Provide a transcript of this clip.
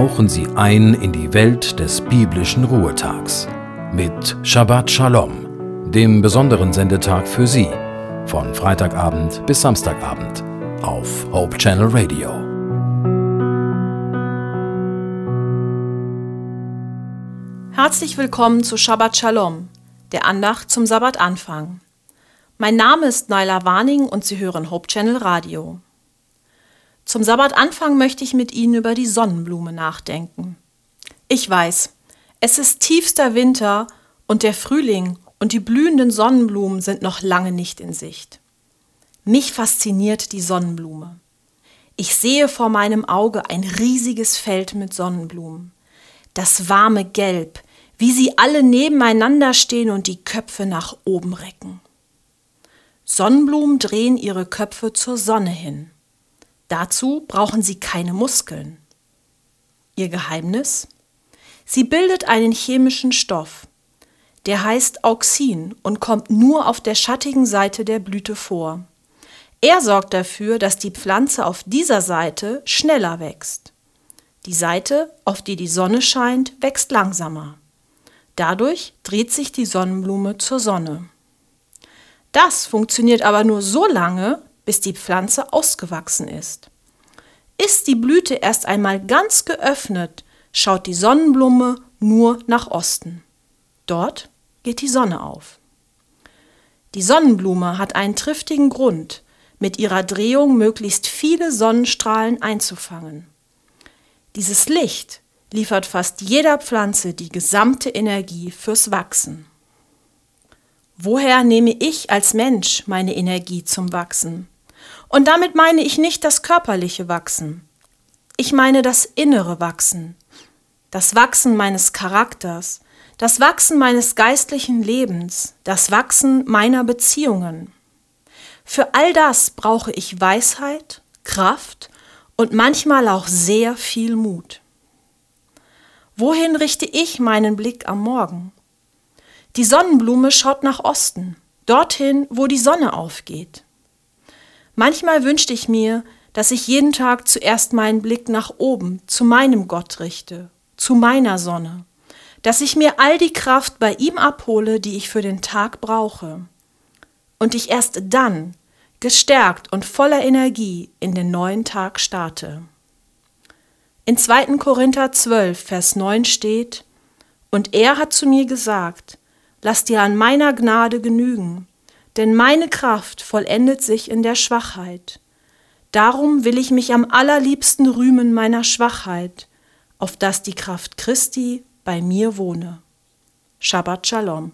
tauchen Sie ein in die Welt des biblischen Ruhetags mit Shabbat Shalom, dem besonderen Sendetag für Sie, von Freitagabend bis Samstagabend auf Hope Channel Radio. Herzlich willkommen zu Shabbat Shalom, der Andacht zum Sabbatanfang. Mein Name ist Naila Warning und Sie hören Hope Channel Radio. Zum Sabbatanfang möchte ich mit Ihnen über die Sonnenblume nachdenken. Ich weiß, es ist tiefster Winter und der Frühling und die blühenden Sonnenblumen sind noch lange nicht in Sicht. Mich fasziniert die Sonnenblume. Ich sehe vor meinem Auge ein riesiges Feld mit Sonnenblumen. Das warme Gelb, wie sie alle nebeneinander stehen und die Köpfe nach oben recken. Sonnenblumen drehen ihre Köpfe zur Sonne hin. Dazu brauchen sie keine Muskeln. Ihr Geheimnis? Sie bildet einen chemischen Stoff. Der heißt Auxin und kommt nur auf der schattigen Seite der Blüte vor. Er sorgt dafür, dass die Pflanze auf dieser Seite schneller wächst. Die Seite, auf die die Sonne scheint, wächst langsamer. Dadurch dreht sich die Sonnenblume zur Sonne. Das funktioniert aber nur so lange, bis die Pflanze ausgewachsen ist. Ist die Blüte erst einmal ganz geöffnet, schaut die Sonnenblume nur nach Osten. Dort geht die Sonne auf. Die Sonnenblume hat einen triftigen Grund, mit ihrer Drehung möglichst viele Sonnenstrahlen einzufangen. Dieses Licht liefert fast jeder Pflanze die gesamte Energie fürs Wachsen. Woher nehme ich als Mensch meine Energie zum Wachsen? Und damit meine ich nicht das körperliche Wachsen. Ich meine das innere Wachsen, das Wachsen meines Charakters, das Wachsen meines geistlichen Lebens, das Wachsen meiner Beziehungen. Für all das brauche ich Weisheit, Kraft und manchmal auch sehr viel Mut. Wohin richte ich meinen Blick am Morgen? Die Sonnenblume schaut nach Osten, dorthin, wo die Sonne aufgeht. Manchmal wünschte ich mir, dass ich jeden Tag zuerst meinen Blick nach oben, zu meinem Gott richte, zu meiner Sonne, dass ich mir all die Kraft bei ihm abhole, die ich für den Tag brauche, und ich erst dann, gestärkt und voller Energie, in den neuen Tag starte. In 2. Korinther 12, Vers 9 steht, Und er hat zu mir gesagt, Lass dir an meiner Gnade genügen, denn meine Kraft vollendet sich in der Schwachheit. Darum will ich mich am allerliebsten rühmen meiner Schwachheit, auf dass die Kraft Christi bei mir wohne. Shabbat Shalom.